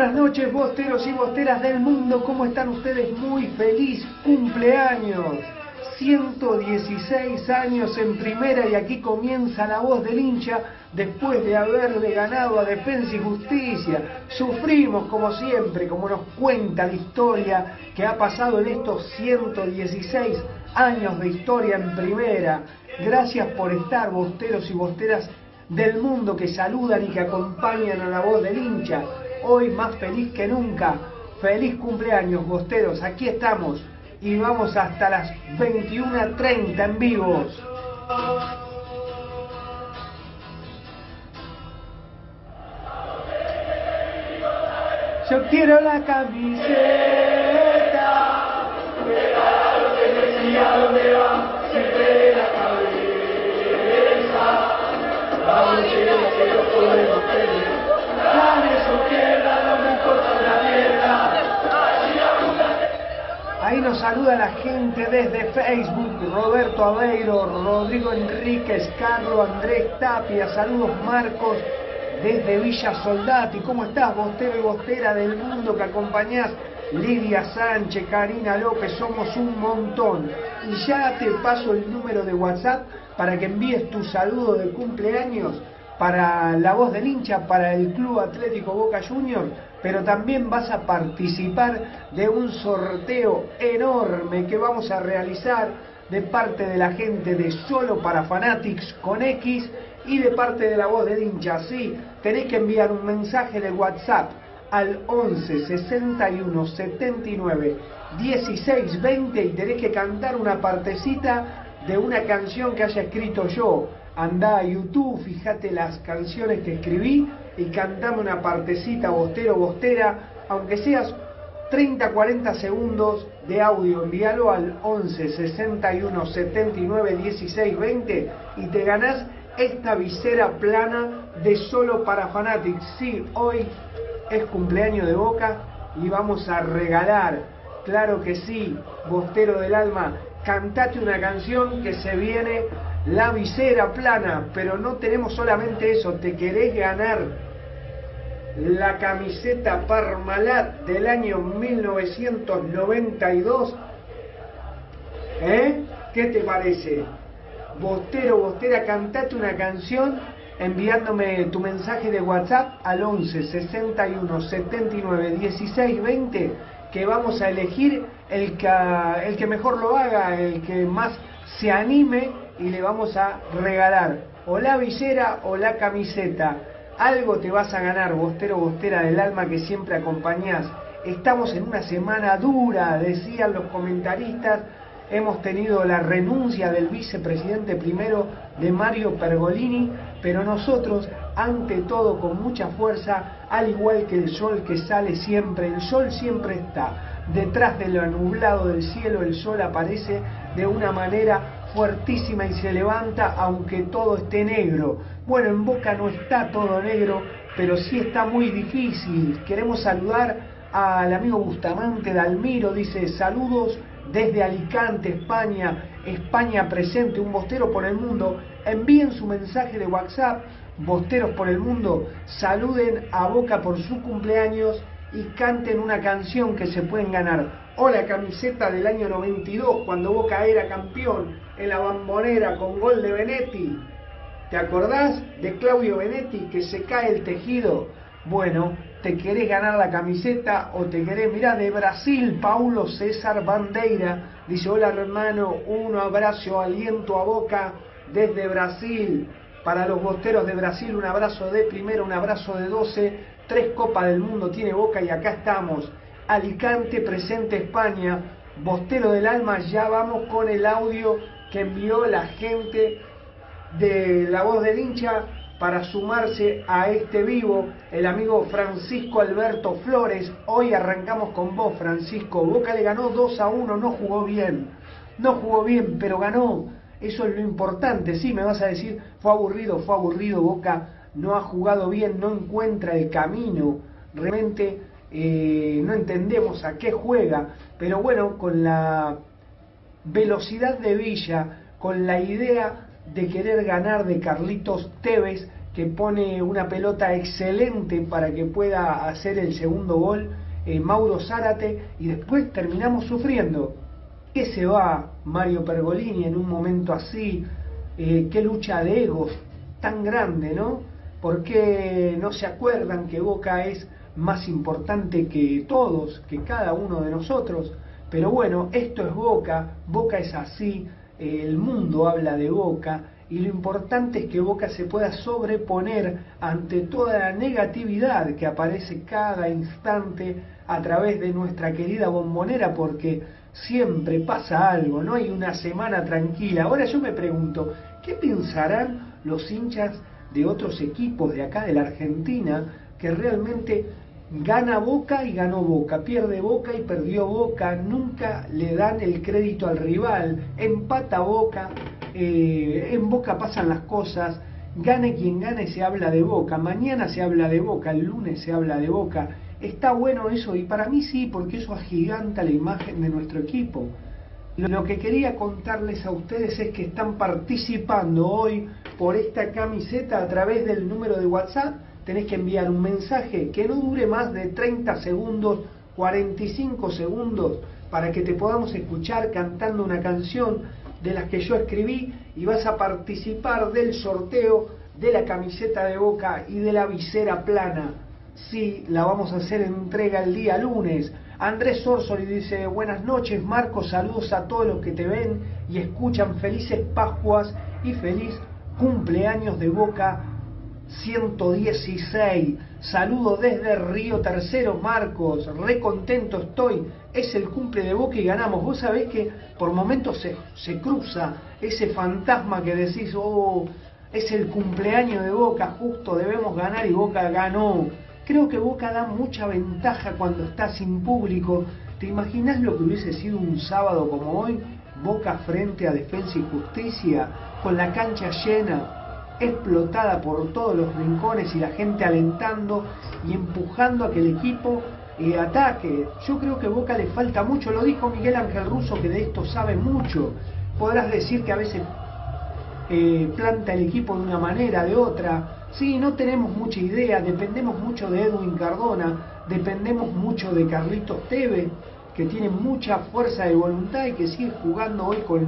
Buenas noches, bosteros y bosteras del mundo. ¿Cómo están ustedes? Muy feliz cumpleaños. 116 años en primera y aquí comienza la voz del hincha después de haberle ganado a Defensa y Justicia. Sufrimos como siempre, como nos cuenta la historia que ha pasado en estos 116 años de historia en primera. Gracias por estar, bosteros y bosteras del mundo que saludan y que acompañan a la voz del hincha. Hoy más feliz que nunca. Feliz cumpleaños, bosteros. Aquí estamos y vamos hasta las 21.30 en vivos. Yo quiero la camiseta. dónde va, siempre la cabeza. Vamos, quiero, quiero, podemos. Ahí nos saluda la gente desde Facebook, Roberto Aveiro, Rodrigo Enríquez, Carlos Andrés Tapia, saludos Marcos desde Villa Soldati, ¿cómo estás, bostero y bostera del mundo que acompañás? Lidia Sánchez, Karina López, somos un montón. Y ya te paso el número de WhatsApp para que envíes tu saludo de cumpleaños para la voz del hincha, para el Club Atlético Boca Juniors, pero también vas a participar de un sorteo enorme que vamos a realizar de parte de la gente de Solo para Fanatics con X y de parte de la voz del hincha. Sí, tenés que enviar un mensaje de WhatsApp al 11 61 79 16 20 y tenés que cantar una partecita de una canción que haya escrito yo andá a YouTube, fíjate las canciones que escribí y cantame una partecita bostero, bostera, aunque seas 30, 40 segundos de audio, envíalo al 11 61 79 16 20 y te ganás esta visera plana de solo para Fanatics. Sí, hoy es cumpleaños de Boca y vamos a regalar, claro que sí, Bostero del Alma, cantate una canción que se viene la visera plana, pero no tenemos solamente eso, te querés ganar la camiseta Parmalat del año 1992. ¿Eh? ¿Qué te parece? Bostero, Bostera, cantate una canción enviándome tu mensaje de WhatsApp al 11 61 79 16 20 que vamos a elegir el que, el que mejor lo haga, el que más se anime y le vamos a regalar o la visera o la camiseta. Algo te vas a ganar, bostero, bostera del alma que siempre acompañás. Estamos en una semana dura, decían los comentaristas. Hemos tenido la renuncia del vicepresidente primero de Mario Pergolini, pero nosotros, ante todo, con mucha fuerza, al igual que el sol que sale siempre, el sol siempre está. Detrás de lo nublado del cielo, el sol aparece de una manera fuertísima y se levanta aunque todo esté negro. Bueno, en Boca no está todo negro, pero sí está muy difícil. Queremos saludar al amigo Bustamante Dalmiro, dice saludos desde Alicante, España, España presente, un bostero por el mundo. Envíen su mensaje de WhatsApp, bosteros por el mundo, saluden a Boca por su cumpleaños y canten una canción que se pueden ganar o la camiseta del año 92 cuando Boca era campeón en la bambonera con gol de Benetti. ¿Te acordás de Claudio Benetti que se cae el tejido? Bueno, te querés ganar la camiseta o te querés, mirá, de Brasil, Paulo César Bandeira, dice, hola hermano, un abrazo, aliento a boca desde Brasil. Para los bosteros de Brasil, un abrazo de primero, un abrazo de 12, tres copas del mundo tiene boca y acá estamos. Alicante presente España, Bostero del Alma, ya vamos con el audio que envió la gente de La Voz del Hincha para sumarse a este vivo, el amigo Francisco Alberto Flores. Hoy arrancamos con vos, Francisco. Boca le ganó 2 a 1, no jugó bien. No jugó bien, pero ganó. Eso es lo importante. Sí, me vas a decir, fue aburrido, fue aburrido. Boca no ha jugado bien, no encuentra el camino. Realmente eh, no entendemos a qué juega. Pero bueno, con la velocidad de Villa, con la idea de querer ganar de Carlitos Tevez, que pone una pelota excelente para que pueda hacer el segundo gol, eh, Mauro Zárate, y después terminamos sufriendo. ¿Qué se va Mario Pergolini en un momento así? Eh, qué lucha de egos tan grande, ¿no? ¿Por qué no se acuerdan que Boca es más importante que todos, que cada uno de nosotros? Pero bueno, esto es Boca, Boca es así, el mundo habla de Boca y lo importante es que Boca se pueda sobreponer ante toda la negatividad que aparece cada instante a través de nuestra querida bombonera porque siempre pasa algo, no hay una semana tranquila. Ahora yo me pregunto, ¿qué pensarán los hinchas de otros equipos de acá de la Argentina que realmente gana Boca y ganó Boca, pierde Boca y perdió Boca, nunca le dan el crédito al rival, empata Boca, eh, en Boca pasan las cosas, gane quien gane se habla de Boca, mañana se habla de Boca, el lunes se habla de Boca, Está bueno eso y para mí sí, porque eso agiganta la imagen de nuestro equipo. Lo que quería contarles a ustedes es que están participando hoy por esta camiseta a través del número de WhatsApp. Tenés que enviar un mensaje que no dure más de 30 segundos, 45 segundos, para que te podamos escuchar cantando una canción de las que yo escribí y vas a participar del sorteo de la camiseta de boca y de la visera plana. Sí, la vamos a hacer en entrega el día lunes. Andrés Orsoli dice, buenas noches Marcos, saludos a todos los que te ven y escuchan felices Pascuas y feliz cumpleaños de Boca 116. Saludo desde Río Tercero, Marcos. Re contento estoy. Es el cumple de Boca y ganamos. Vos sabés que por momentos se, se cruza ese fantasma que decís, oh, es el cumpleaños de Boca, justo debemos ganar y Boca ganó. Creo que Boca da mucha ventaja cuando está sin público. ¿Te imaginas lo que hubiese sido un sábado como hoy? Boca frente a Defensa y Justicia, con la cancha llena, explotada por todos los rincones y la gente alentando y empujando a que el equipo eh, ataque. Yo creo que Boca le falta mucho, lo dijo Miguel Ángel Russo que de esto sabe mucho. Podrás decir que a veces eh, planta el equipo de una manera, de otra, Sí, no tenemos mucha idea, dependemos mucho de Edwin Cardona, dependemos mucho de Carlitos Teve, que tiene mucha fuerza de voluntad y que sigue jugando hoy con,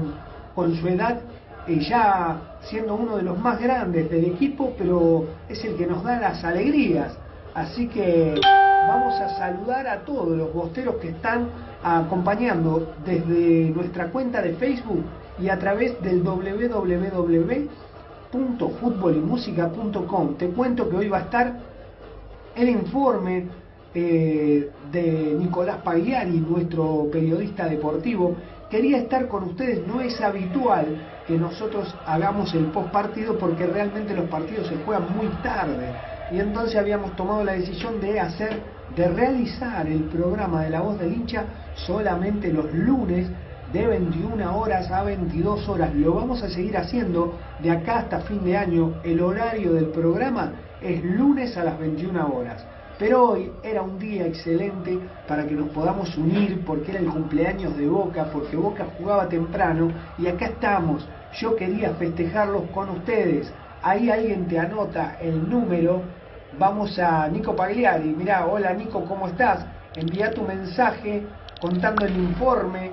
con su edad, eh, ya siendo uno de los más grandes del equipo, pero es el que nos da las alegrías. Así que vamos a saludar a todos los bosteros que están acompañando desde nuestra cuenta de Facebook y a través del www www.futbolymusica.com. Te cuento que hoy va a estar el informe eh, de Nicolás Pagliari, nuestro periodista deportivo. Quería estar con ustedes, no es habitual que nosotros hagamos el post partido porque realmente los partidos se juegan muy tarde. Y entonces habíamos tomado la decisión de hacer, de realizar el programa de La Voz del Hincha solamente los lunes de 21 horas a 22 horas. Lo vamos a seguir haciendo de acá hasta fin de año. El horario del programa es lunes a las 21 horas. Pero hoy era un día excelente para que nos podamos unir porque era el cumpleaños de Boca, porque Boca jugaba temprano y acá estamos. Yo quería festejarlos con ustedes. Ahí alguien te anota el número. Vamos a Nico Pagliari. Mirá, hola Nico, ¿cómo estás? Envía tu mensaje contando el informe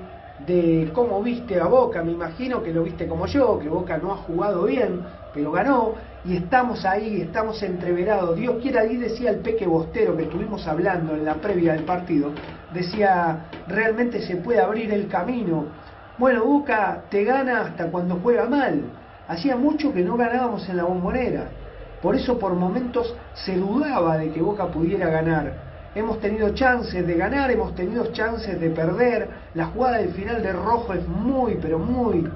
de cómo viste a Boca, me imagino que lo viste como yo, que Boca no ha jugado bien, pero ganó, y estamos ahí, estamos entreverados. Dios quiera, ahí decía el Peque Bostero que estuvimos hablando en la previa del partido, decía, realmente se puede abrir el camino. Bueno, Boca te gana hasta cuando juega mal. Hacía mucho que no ganábamos en la bombonera. Por eso por momentos se dudaba de que Boca pudiera ganar hemos tenido chances de ganar, hemos tenido chances de perder. La jugada del final de Rojo es muy, pero muy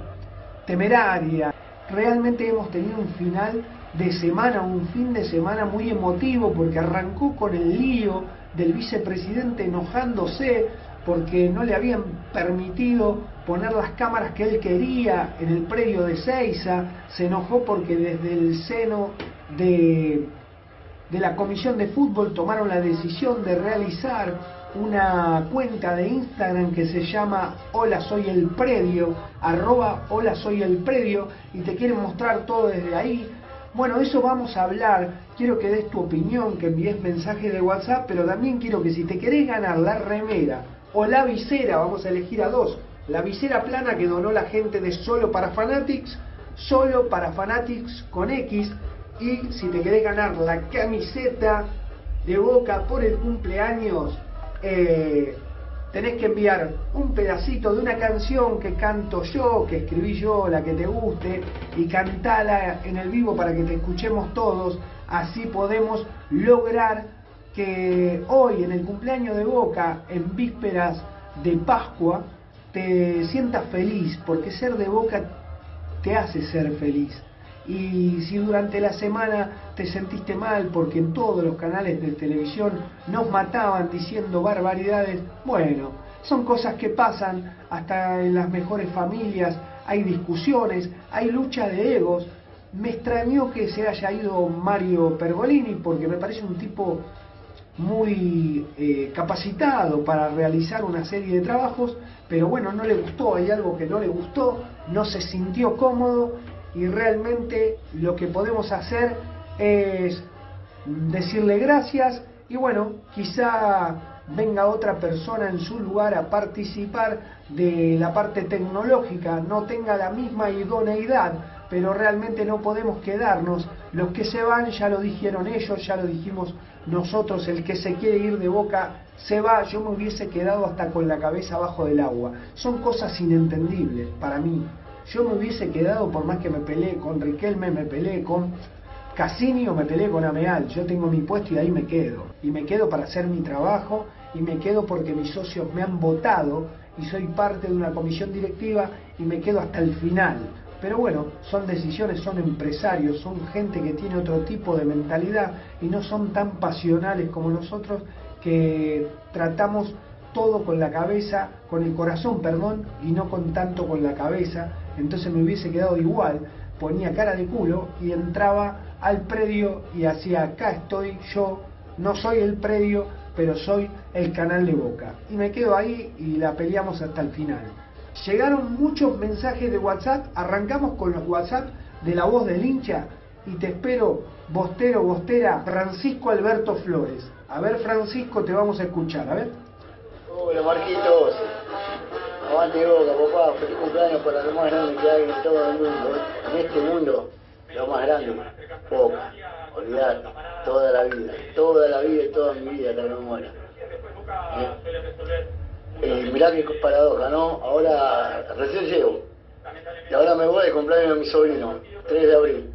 temeraria. Realmente hemos tenido un final de semana, un fin de semana muy emotivo porque arrancó con el lío del vicepresidente enojándose porque no le habían permitido poner las cámaras que él quería en el predio de Seiza, se enojó porque desde el seno de de la Comisión de Fútbol tomaron la decisión de realizar una cuenta de Instagram que se llama Hola Soy el Predio, arroba Hola Soy el Predio, y te quieren mostrar todo desde ahí. Bueno, eso vamos a hablar. Quiero que des tu opinión, que envíes mensaje de WhatsApp, pero también quiero que si te querés ganar la remera o la visera, vamos a elegir a dos. La visera plana que donó la gente de Solo para Fanatics, Solo para Fanatics con X, y si te querés ganar la camiseta de Boca por el cumpleaños, eh, tenés que enviar un pedacito de una canción que canto yo, que escribí yo, la que te guste, y cantala en el vivo para que te escuchemos todos. Así podemos lograr que hoy, en el cumpleaños de Boca, en vísperas de Pascua, te sientas feliz, porque ser de Boca te hace ser feliz. Y si durante la semana te sentiste mal porque en todos los canales de televisión nos mataban diciendo barbaridades, bueno, son cosas que pasan hasta en las mejores familias, hay discusiones, hay lucha de egos. Me extrañó que se haya ido Mario Pergolini porque me parece un tipo muy eh, capacitado para realizar una serie de trabajos, pero bueno, no le gustó, hay algo que no le gustó, no se sintió cómodo y realmente lo que podemos hacer es decirle gracias y bueno, quizá venga otra persona en su lugar a participar de la parte tecnológica, no tenga la misma idoneidad, pero realmente no podemos quedarnos. Los que se van ya lo dijeron ellos, ya lo dijimos nosotros, el que se quiere ir de boca se va, yo me hubiese quedado hasta con la cabeza abajo del agua. Son cosas inentendibles para mí. Yo me hubiese quedado, por más que me peleé con Riquelme, me peleé con Cassini o me peleé con Ameal. Yo tengo mi puesto y ahí me quedo. Y me quedo para hacer mi trabajo y me quedo porque mis socios me han votado y soy parte de una comisión directiva y me quedo hasta el final. Pero bueno, son decisiones, son empresarios, son gente que tiene otro tipo de mentalidad y no son tan pasionales como nosotros que tratamos todo con la cabeza, con el corazón, perdón, y no con tanto con la cabeza. Entonces me hubiese quedado igual, ponía cara de culo y entraba al predio y hacía acá estoy yo, no soy el predio, pero soy el canal de Boca. Y me quedo ahí y la peleamos hasta el final. Llegaron muchos mensajes de WhatsApp, arrancamos con los WhatsApp de la voz del hincha y te espero, Bostero, Bostera, Francisco Alberto Flores. A ver, Francisco, te vamos a escuchar, a ver. Hola, Marquitos. Aguante Boca, papá. Feliz cumpleaños para lo más grande que hay en todo el mundo. ¿eh? En este mundo, lo más grande, Boca. Olvidate, toda la vida, toda la vida y toda mi vida hasta que me muera. ¿Eh? Eh, mirá qué paradoja, ¿no? Ahora recién llego. Y ahora me voy de cumpleaños de mi sobrino, 3 de abril.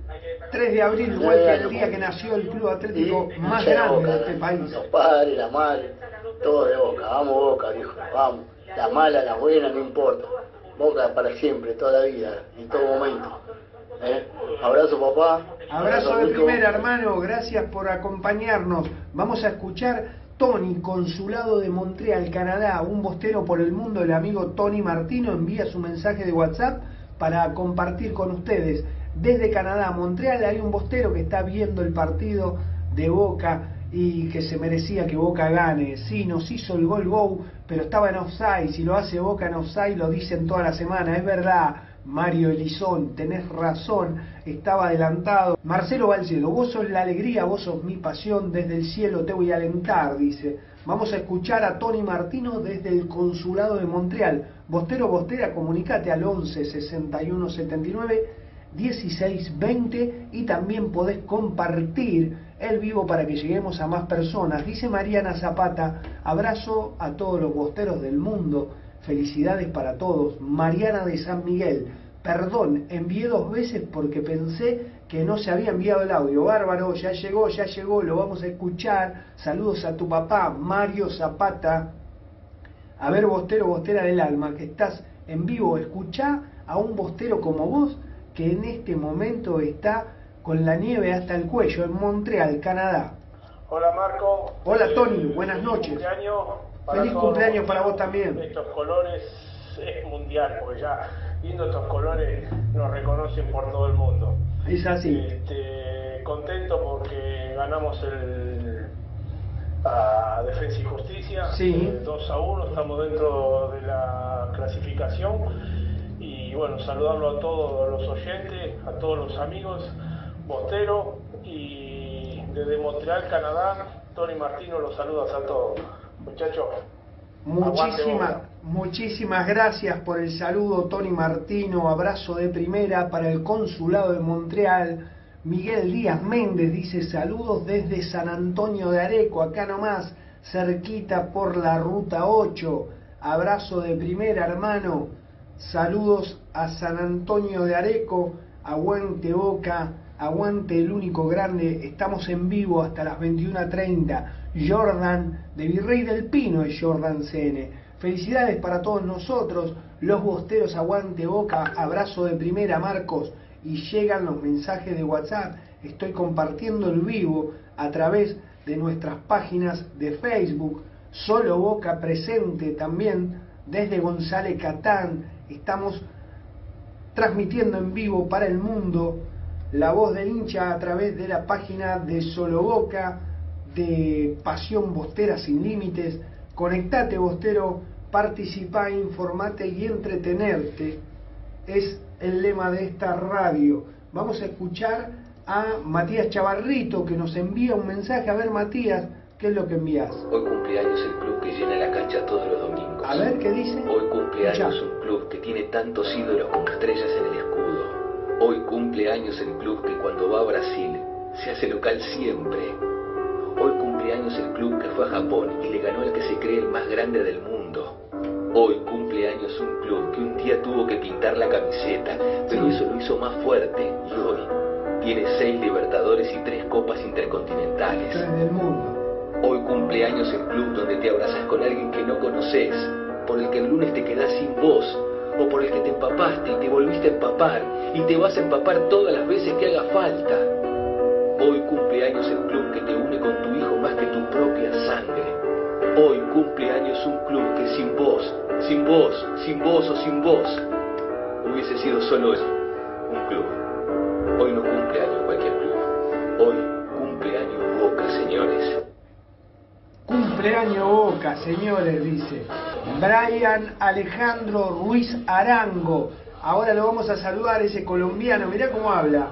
3 de abril, igual que el día que nació el club atlético Y más de grande Boca, de este país. Los padres, la madre, todo de Boca. Vamos Boca, viejo, vamos. La mala, la buena, no importa. Boca para siempre, toda la vida, en todo momento. ¿Eh? Abrazo papá. Abrazo de Nico. primera, hermano. Gracias por acompañarnos. Vamos a escuchar Tony, consulado de Montreal, Canadá, un bostero por el mundo. El amigo Tony Martino envía su mensaje de WhatsApp para compartir con ustedes. Desde Canadá, Montreal, hay un bostero que está viendo el partido de Boca y que se merecía que Boca gane. Sí, nos hizo el gol go, pero estaba en offside. Si lo hace Boca en offside, lo dicen toda la semana. Es verdad. Mario Elizón, tenés razón, estaba adelantado. Marcelo Balcedo, vos sos la alegría, vos sos mi pasión, desde el cielo te voy a alentar, dice. Vamos a escuchar a Tony Martino desde el Consulado de Montreal. Bostero, Bostera, comunicate al 11 61 79 16 20 y también podés compartir el vivo para que lleguemos a más personas. Dice Mariana Zapata, abrazo a todos los bosteros del mundo. Felicidades para todos. Mariana de San Miguel. Perdón, envié dos veces porque pensé que no se había enviado el audio. Bárbaro, ya llegó, ya llegó, lo vamos a escuchar. Saludos a tu papá, Mario Zapata. A ver, bostero, bostera del alma, que estás en vivo. Escuchá a un bostero como vos que en este momento está con la nieve hasta el cuello en Montreal, Canadá. Hola Marco. Hola, Eh, Tony, buenas feliz noches. Cumpleaños para Feliz cumpleaños para vos también. Estos colores es mundial, porque ya viendo estos colores nos reconocen por todo el mundo. Es así. Este, contento porque ganamos el a Defensa y Justicia Sí. eh, 2 a 1, estamos dentro de la clasificación y bueno, saludarlo a todos los oyentes, a todos los amigos, Bostero y desde Montreal, Canadá, Tony Martino los saludas a todos. Muchachos, Muchísimas, muchísimas gracias por el saludo, Tony Martino. Abrazo de primera para el consulado de Montreal. Miguel Díaz Méndez dice saludos desde San Antonio de Areco, acá nomás, cerquita por la ruta 8. Abrazo de primera, hermano. Saludos a San Antonio de Areco. Aguante Boca, aguante el único grande. Estamos en vivo hasta las 21.30. Jordan de Virrey del Pino es Jordan CN. Felicidades para todos nosotros, los bosteros aguante boca, abrazo de primera Marcos y llegan los mensajes de WhatsApp. Estoy compartiendo el vivo a través de nuestras páginas de Facebook. Solo Boca presente también desde González Catán. Estamos transmitiendo en vivo para el mundo la voz del hincha a través de la página de Solo Boca. de Pasión Bostera sin Límites. Conectate, Bostero, participá, informate y entretenerte. Es el lema de esta radio. Vamos a escuchar a Matías Chavarrito que nos envía un mensaje. A ver, Matías, ¿qué es lo que envías? Hoy cumpleaños el club que llena la cancha todos los domingos. A ver, ¿qué dice? Hoy cumpleaños un club que tiene tantos ídolos con estrellas en el escudo. Hoy cumpleaños el club que cuando va a Brasil se hace local siempre. Hoy cumpleaños el club que fue a Japón y le ganó al que se cree el más grande del mundo. Hoy cumpleaños un club que un día tuvo que pintar la camiseta, pero eso lo hizo más fuerte y hoy tiene seis Libertadores y tres Copas Intercontinentales. Hoy cumpleaños el club donde te abrazas con alguien que no conoces, por el que el lunes te quedás sin voz, o por el que te empapaste y te volviste a empapar, y te vas a empapar todas las veces que haga falta. Hoy cumpleaños el club que te une con tu hijo más que tu propia sangre. Hoy cumpleaños un club que sin vos, sin vos, sin vos o sin vos, hubiese sido solo eso, un club. Hoy no cumpleaños cualquier club. Hoy cumpleaños Boca, señores. Cumpleaños Boca, señores, dice. Brian Alejandro Ruiz Arango. Ahora lo vamos a saludar, ese colombiano. Mirá cómo habla.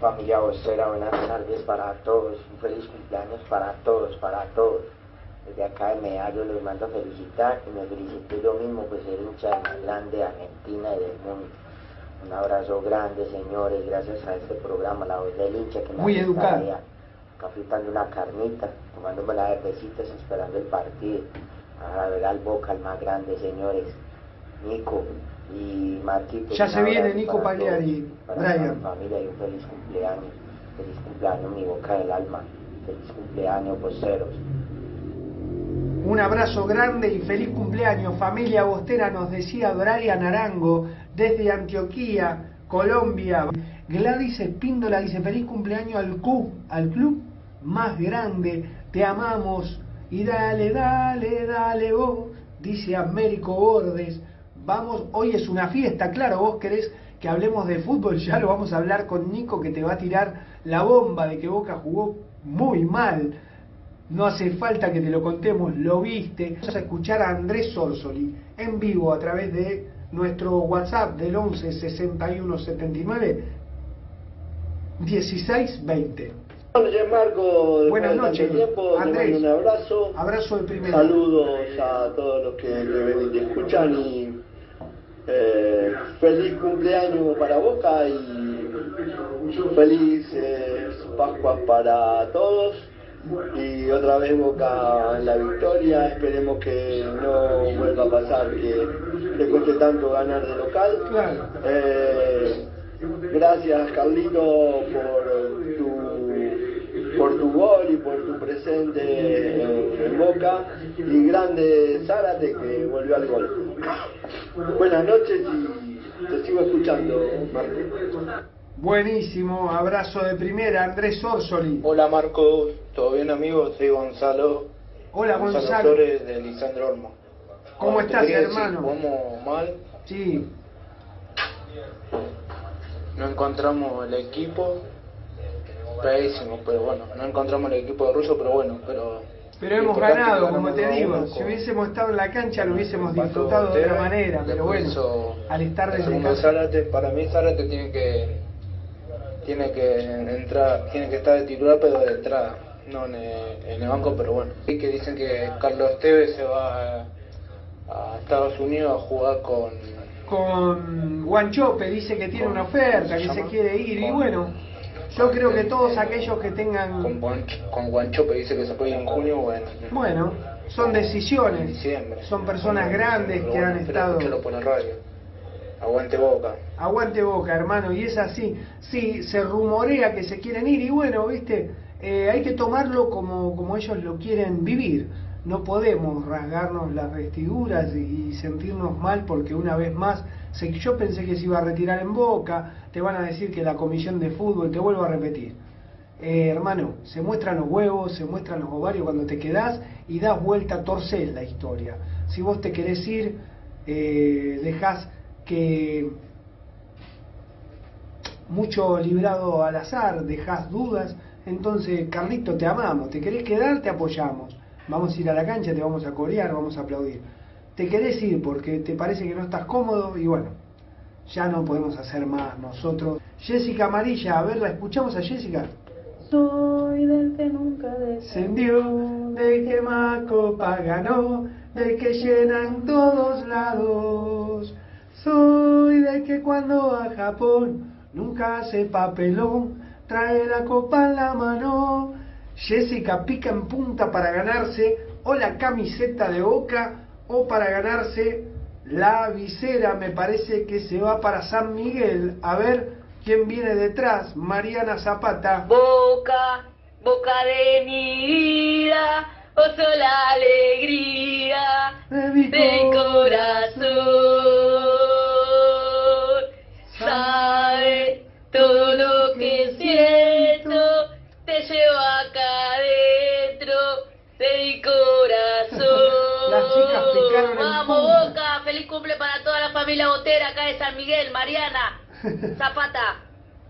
Familia Bostera, buenas tardes para todos, un feliz cumpleaños para todos, para todos. Desde acá de Medallo los mando a felicitar y me felicité yo mismo pues ser hincha del más grande de Argentina y del mundo. Un abrazo grande señores, gracias a este programa, La Voz del Hincha que me Muy educado. Acá fritando una carnita, tomándome las cervecitas, esperando el partido. A ver al Boca, el más grande señores. Nico y Marquito. Ya se viene Nico Pagliari, Brian. familia y un feliz cumpleaños. Feliz cumpleaños, mi boca del alma. Feliz cumpleaños, poseros. Un abrazo grande y feliz cumpleaños, familia Bostera, nos decía Brian Arango desde Antioquía, Colombia. Gladys Espíndola dice feliz cumpleaños al club, al club más grande, te amamos y dale, dale, dale vos, dice Américo Bordes. Vamos, hoy es una fiesta, claro, vos querés que hablemos de fútbol, ya lo vamos a hablar con Nico que te va a tirar la bomba de que Boca jugó muy mal. No hace falta que te lo contemos, lo viste. Vamos a escuchar a Andrés Sorsoli en vivo a través de nuestro WhatsApp del 11 61 79 16 20. Buenas noches, Marco. Buenas noches, tiempo, Andrés. mando un abrazo. Abrazo de primera. Saludos a todos los que ven y te escuchan y eh, feliz cumpleaños para Boca y feliz eh, Pascuas para todos. Y otra vez Boca en la victoria, esperemos que no vuelva a pasar que le cueste tanto ganar de local. Eh, gracias Carlito por por tu gol y por tu presente en, en Boca y grande Zárate que volvió al gol. Buenas noches y te sigo escuchando, Marco. Buenísimo, abrazo de primera, Andrés Sorsoli. Hola Marcos, ¿todo bien amigo? Soy Gonzalo. Hola Gonzalo. Flores de Lisandro Olmo. ¿Cómo estás, hermano? jugamos mal, Sí, no encontramos el equipo, pero bueno, no encontramos el equipo de Russo, pero bueno, pero... pero hemos ganado, como te 2 a digo. 1 Si hubiésemos estado en la cancha lo hubiésemos disfrutado de otra manera, pero bueno, al estar desde casa. Zárate, para mí Zárate tiene que tiene que entrar, tiene que estar de titular pero de entrada, no en el, en el banco, pero bueno. Y que dicen que Carlos Tevez se va a, a Estados Unidos a jugar con con Guanchope, dice que tiene una oferta, que se quiere ir, y bueno, yo creo que todos aquellos que tengan, con, con Guanchope dice que se puede ir en junio, bueno, bueno, son decisiones, son personas grandes que han estado... escucharlo por la radio. Aguante Boca. Aguante boca, hermano, y es así. Sí, se rumorea que se quieren ir y bueno, viste, Eh, hay que tomarlo como, como ellos lo quieren vivir. No podemos rasgarnos las vestiduras y, y sentirnos mal porque una vez más, se- yo pensé que se iba a retirar en boca, te van a decir que la comisión de fútbol, te vuelvo a repetir. Eh, hermano, se muestran los huevos, se muestran los ovarios cuando te quedás y das vuelta, torcés la historia. Si vos te querés ir, eh, dejás que mucho librado al azar, dejás dudas, Entonces, Carlito, te amamos. ¿Te querés quedar? Te apoyamos. Vamos a ir a la cancha, te vamos a corear, vamos a aplaudir. ¿Te querés ir porque te parece que no estás cómodo? Y bueno, ya no podemos hacer más nosotros. Jessica Amarilla, a ver, ¿la escuchamos a Jessica? Soy del que nunca descendió, del que más copa ganó, del que llena en todos lados. Soy del que cuando a Japón nunca hace papelón, trae la copa en la mano. Jessica pica en punta para ganarse o la camiseta de boca o para ganarse la visera. Me parece que se va para San Miguel. A ver quién viene detrás. Mariana Zapata. Boca, boca de mi vida, oh la alegría De mi corazón. Sabe familia Botera acá de San Miguel, Mariana, Zapata.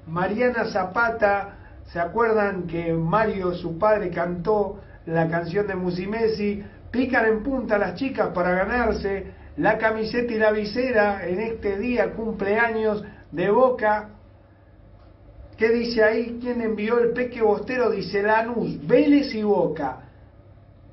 Mariana Zapata, ¿se acuerdan que Mario, su padre, cantó la canción de Musimesi? Pican en punta las chicas para ganarse la camiseta y la visera en este día cumpleaños de Boca. ¿Qué dice ahí? ¿Quién envió el peque bostero? Dice Lanús, Vélez y Boca.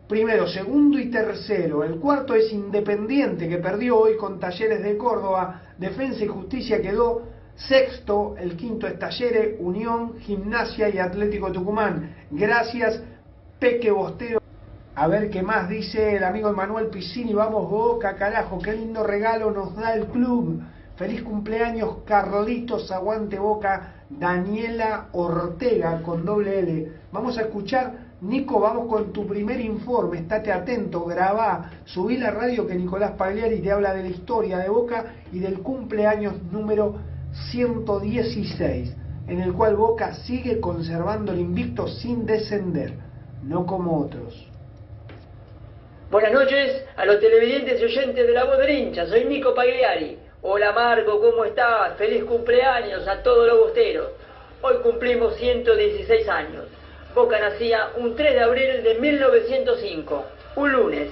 Primero, segundo y tercero. El cuarto es Independiente, que perdió hoy con Talleres de Córdoba. Defensa y Justicia quedó sexto. El quinto es Talleres, Unión, Gimnasia y Atlético Tucumán. Gracias, Peque Bostero. A ver qué más dice el amigo Manuel Piscini. Vamos, Boca, carajo, qué lindo regalo nos da el club. Feliz cumpleaños, Carlitos, aguante Boca. Daniela Ortega con doble L. Vamos a escuchar, Nico, vamos con tu primer informe. Estate atento, grabá, subí la radio que Nicolás Pagliari te habla de la historia de Boca y del cumpleaños número 116, en el cual Boca sigue conservando el invicto sin descender, no como otros. Buenas noches a los televidentes y oyentes de la voz del hincha. Soy Nico Pagliari. Hola Marco, ¿cómo estás? Feliz cumpleaños a todos los bosteros. Hoy cumplimos 116 años. Boca nacía un 3 de abril de 1905, un lunes,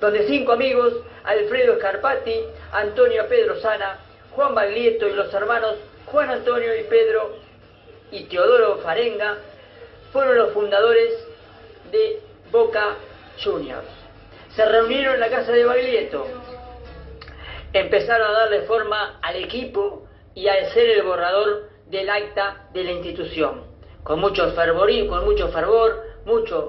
donde cinco amigos, Alfredo Scarpati, Antonio Pedro Sana, Juan Baglietto y los hermanos Juan Antonio y Pedro y Teodoro Farenga, fueron los fundadores de Boca Juniors. Se reunieron en la casa de Baglietto, empezaron a darle forma al equipo y a ser el borrador del acta de la institución. Con mucho fervor, con mucho fervor, mucho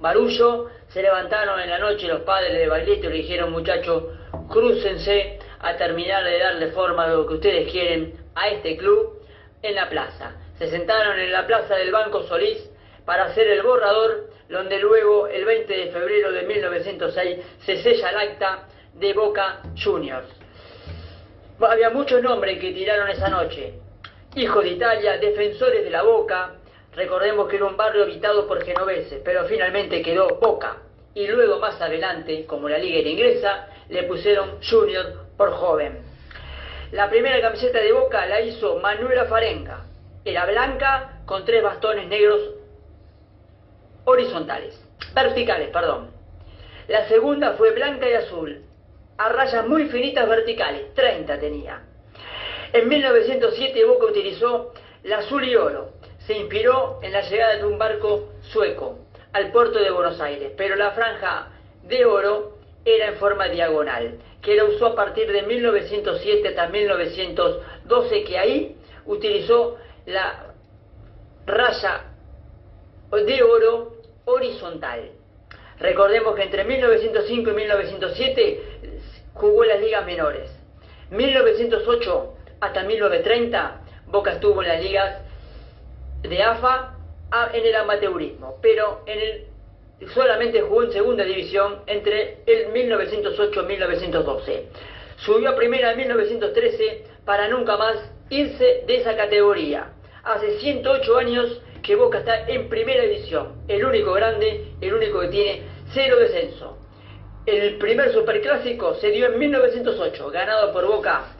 barullo, se levantaron en la noche los padres de Baglietto y le dijeron, muchachos, crúcense a terminar de darle forma a lo que ustedes quieren a este club en la plaza. Se sentaron en la plaza del Banco Solís para hacer el borrador, donde luego, el 20 de febrero de 1906, se sella el acta de Boca Juniors. Había muchos nombres que tiraron esa noche. Hijos de Italia, defensores de la Boca. Recordemos que era un barrio habitado por genoveses, pero finalmente quedó Boca. Y luego más adelante, como la liga era inglesa, le pusieron Junior por joven. La primera camiseta de Boca la hizo Manuela Farenga. Era blanca con tres bastones negros horizontales, verticales, perdón. La segunda fue blanca y azul, a rayas muy finitas verticales, 30 tenía. En 1907 Boca utilizó la azul y oro. Se inspiró en la llegada de un barco sueco al puerto de Buenos Aires, pero la franja de oro era en forma diagonal, que la usó a partir de 1907 hasta 1912, que ahí utilizó la raya de oro horizontal. Recordemos que entre 1905 y 1907 jugó en las ligas menores. 1908 hasta 1930 Boca estuvo en las ligas de AFA en el amateurismo, pero en solamente jugó en segunda división entre el 1908 y 1912. Subió a primera en 1913 para nunca más irse de esa categoría. Hace 108 años que Boca está en primera división, el único grande, el único que tiene cero descenso. El primer superclásico se dio en 1908, ganado por Boca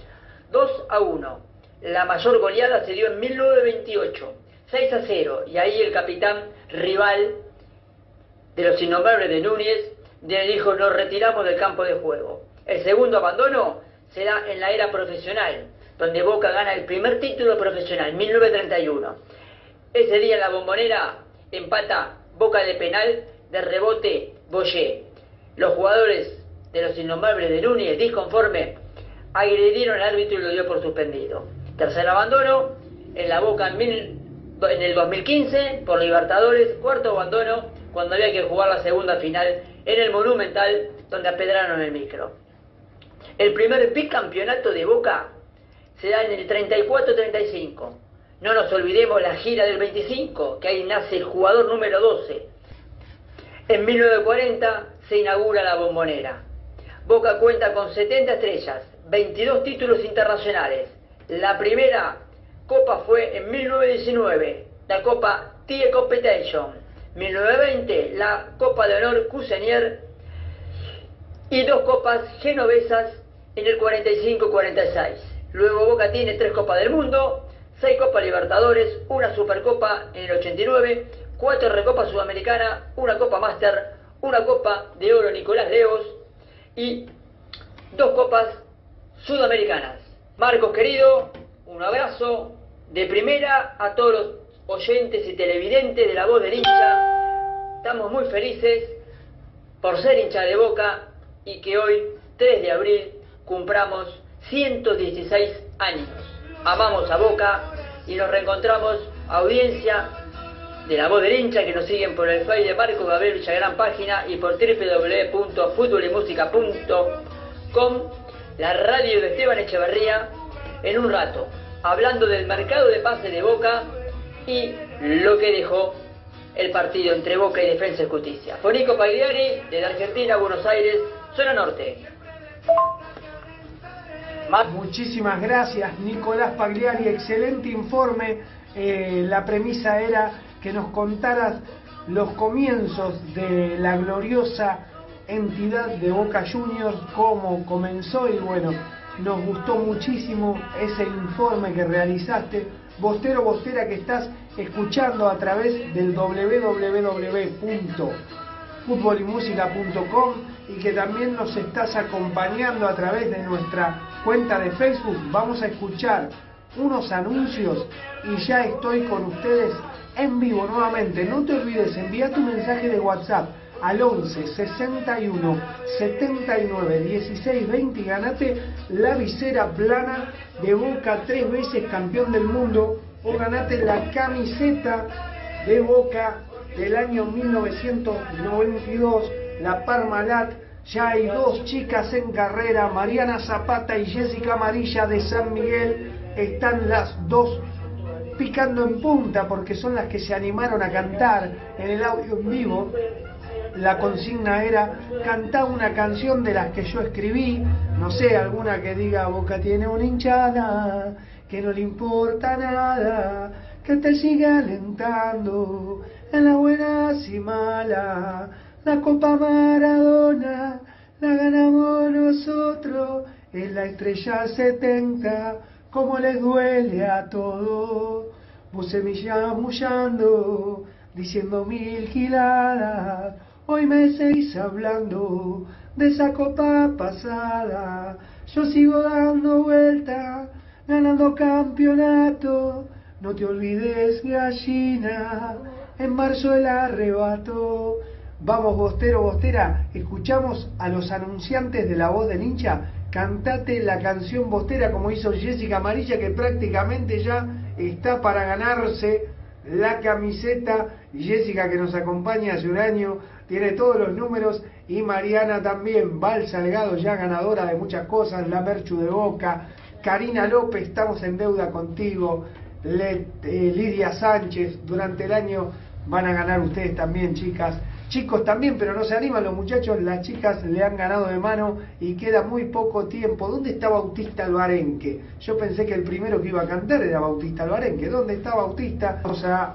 2 a 1. La mayor goleada se dio en 1928, 6 a 0. Y ahí el capitán rival de los innombrables de Núñez le dijo nos retiramos del campo de juego. El segundo abandono se da en la era profesional, donde Boca gana el primer título profesional, 1931. Ese día la bombonera empata Boca de penal de rebote Boyer. Los jugadores de los innombrables de Núñez, disconforme, agredieron al árbitro y lo dio por suspendido. Tercer abandono, en la Boca en, en el 2015 por Libertadores, cuarto abandono cuando había que jugar la segunda final en el Monumental donde apedraron el micro. El primer bicampeonato de Boca se da en el 34-35. No nos olvidemos la gira del 25, que ahí nace el jugador número 12. En 1940 se inaugura la bombonera. Boca cuenta con 70 estrellas, 22 títulos internacionales. La primera copa fue en 1919, la Copa TIE Competition. 1920, la Copa de Honor Cusenier y dos copas genovesas en el 45-46. Luego Boca tiene tres Copas del Mundo, seis Copas Libertadores, una Supercopa en el 89, cuatro Recopa Sudamericana, una Copa Master, una Copa de Oro Nicolás Leos y dos Copas Sudamericanas. Marcos querido, un abrazo de primera a todos los oyentes y televidentes de la voz del hincha. Estamos muy felices por ser hincha de Boca y que hoy, 3 de abril, cumplamos 116 años. Amamos a Boca y nos reencontramos audiencia de la voz del hincha que nos siguen por el Facebook de Marco Gabriel gran Página y por www.futbolymusica.com la radio de Esteban Echeverría en un rato, hablando del mercado de pase de Boca y lo que dejó el partido entre Boca y Defensa y Justicia. Fonico Pagliari, de la Argentina, Buenos Aires, zona norte. Muchísimas gracias, Nicolás Pagliari. Excelente informe. Eh, la premisa era que nos contaras los comienzos de la gloriosa entidad de Boca Juniors, cómo comenzó y bueno, nos gustó muchísimo ese informe que realizaste. Bostero, Bostera, que estás escuchando a través del www.futbolymusica.com y que también nos estás acompañando a través de nuestra cuenta de Facebook. Vamos a escuchar unos anuncios y ya estoy con ustedes en vivo nuevamente. No te olvides, envía tu mensaje de WhatsApp al 11 61 79 16 20 y ganate la visera plana de Boca, tres veces campeón del mundo, o ganate la camiseta de Boca del año 1992, la Parmalat. Ya hay dos chicas en carrera, Mariana Zapata y Jessica Amarilla de San Miguel. Están las dos picando en punta porque son las que se animaron a cantar en el audio en vivo la consigna era cantar una canción de las que yo escribí, no sé, alguna que diga Boca tiene una hinchada, que no le importa nada, que te siga alentando en las buenas y malas. La Copa Maradona la ganamos nosotros, es la estrella 70, como les duele a todos. Vos semillas mullando, diciendo mil giladas Hoy me seguís hablando de esa copa pasada. Yo sigo dando vuelta, ganando campeonato. No te olvides, gallina, en marzo el arrebato. Vamos, Bostero, Bostera, escuchamos a los anunciantes de la voz del hincha. Cantate la canción Bostera como hizo Jessica Amarilla, que prácticamente ya está para ganarse la camiseta. Jessica, que nos acompaña hace un año, tiene todos los números y Mariana también, Val Salgado ya ganadora de muchas cosas, la Merchu de Boca, Karina López, estamos en deuda contigo, eh, Lidia Sánchez, durante el año van a ganar ustedes también, chicas. Chicos también, pero no se animan los muchachos, las chicas le han ganado de mano y queda muy poco tiempo. ¿Dónde está Bautista Albarenque? Yo pensé que el primero que iba a cantar era Bautista Albarenque. ¿Dónde está Bautista? Vamos a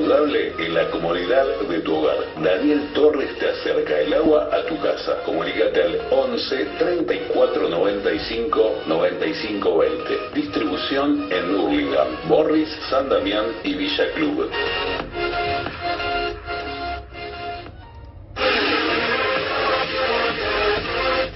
saludable en la comodidad de tu hogar. Daniel Torres te acerca el agua a tu casa. Comunícate al 11 34 95 95 20. Distribución en Hurlingham, Morris, San Damián y Villa Club.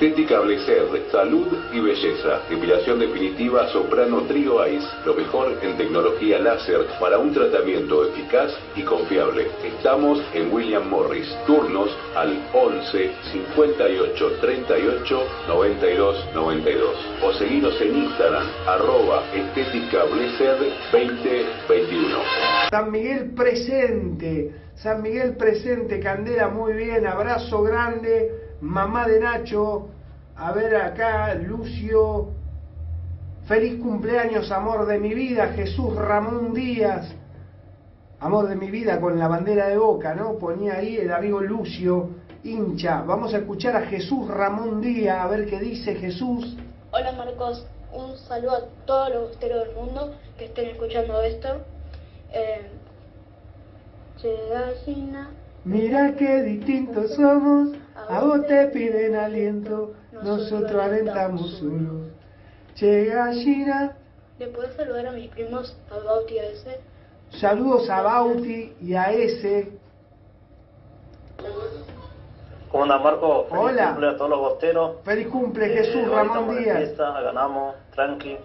Estética Blecer, salud y belleza. Depilación definitiva Soprano Trio Ice. Lo mejor en tecnología láser para un tratamiento eficaz y confiable. Estamos en William Morris. Turnos al 11 58 38 92 92. O seguinos en Instagram, arroba estética Blecer 2021. San Miguel presente, San Miguel presente, Candela, muy bien, abrazo grande, mamá de Nacho, a ver acá, Lucio, feliz cumpleaños, amor de mi vida, Jesús Ramón Díaz, amor de mi vida con la bandera de boca, ¿no? Ponía ahí el amigo Lucio, hincha, vamos a escuchar a Jesús Ramón Díaz, a ver qué dice Jesús. Hola Marcos, un saludo a todos los bosteros del mundo que estén escuchando esto. Eh, Mira qué distintos somos, a vos te piden aliento, nosotros alentamos solo. Che gallina, ¿le puedes saludar a mis primos, a Bauti y a ese? saludos a Bauti y a ese. ¿Cómo anda Marco? Feliz Hola. cumple a todos los bosteros. Feliz cumple Eh, Jesús Ramón Díaz. fiesta, ganamos, tranqui,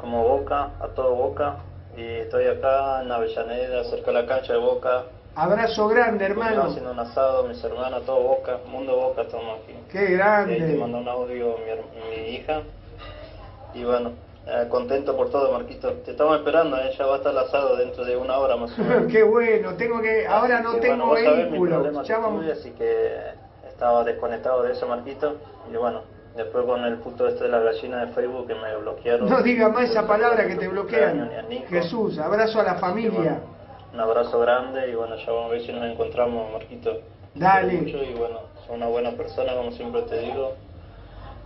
como Boca, a todo Boca. Y estoy acá en Avellaneda, cerca de la cancha de Boca. Abrazo grande, hermano. haciendo un asado, mis hermanos, todo Boca, mundo Boca, estamos aquí. Qué Y ahí te grande. mandó un audio mi, hija. Y bueno, eh, contento por todo, Marquito. Te estamos esperando, eh, ya va a estar el asado dentro de una hora más o menos. Qué bueno, tengo que, ahora no que, tengo bueno, vehículo. Ya vamos- así que estaba desconectado de eso, Marquito. Y bueno, después con el puto este de la gallina de Facebook que me bloquearon. No diga más esa palabra que te bloquean. Jesús, abrazo a la familia. Un abrazo grande y bueno, ya vamos a ver si nos encontramos, Marquito. Dale. Mucho Y bueno, son una buena persona, como siempre te digo.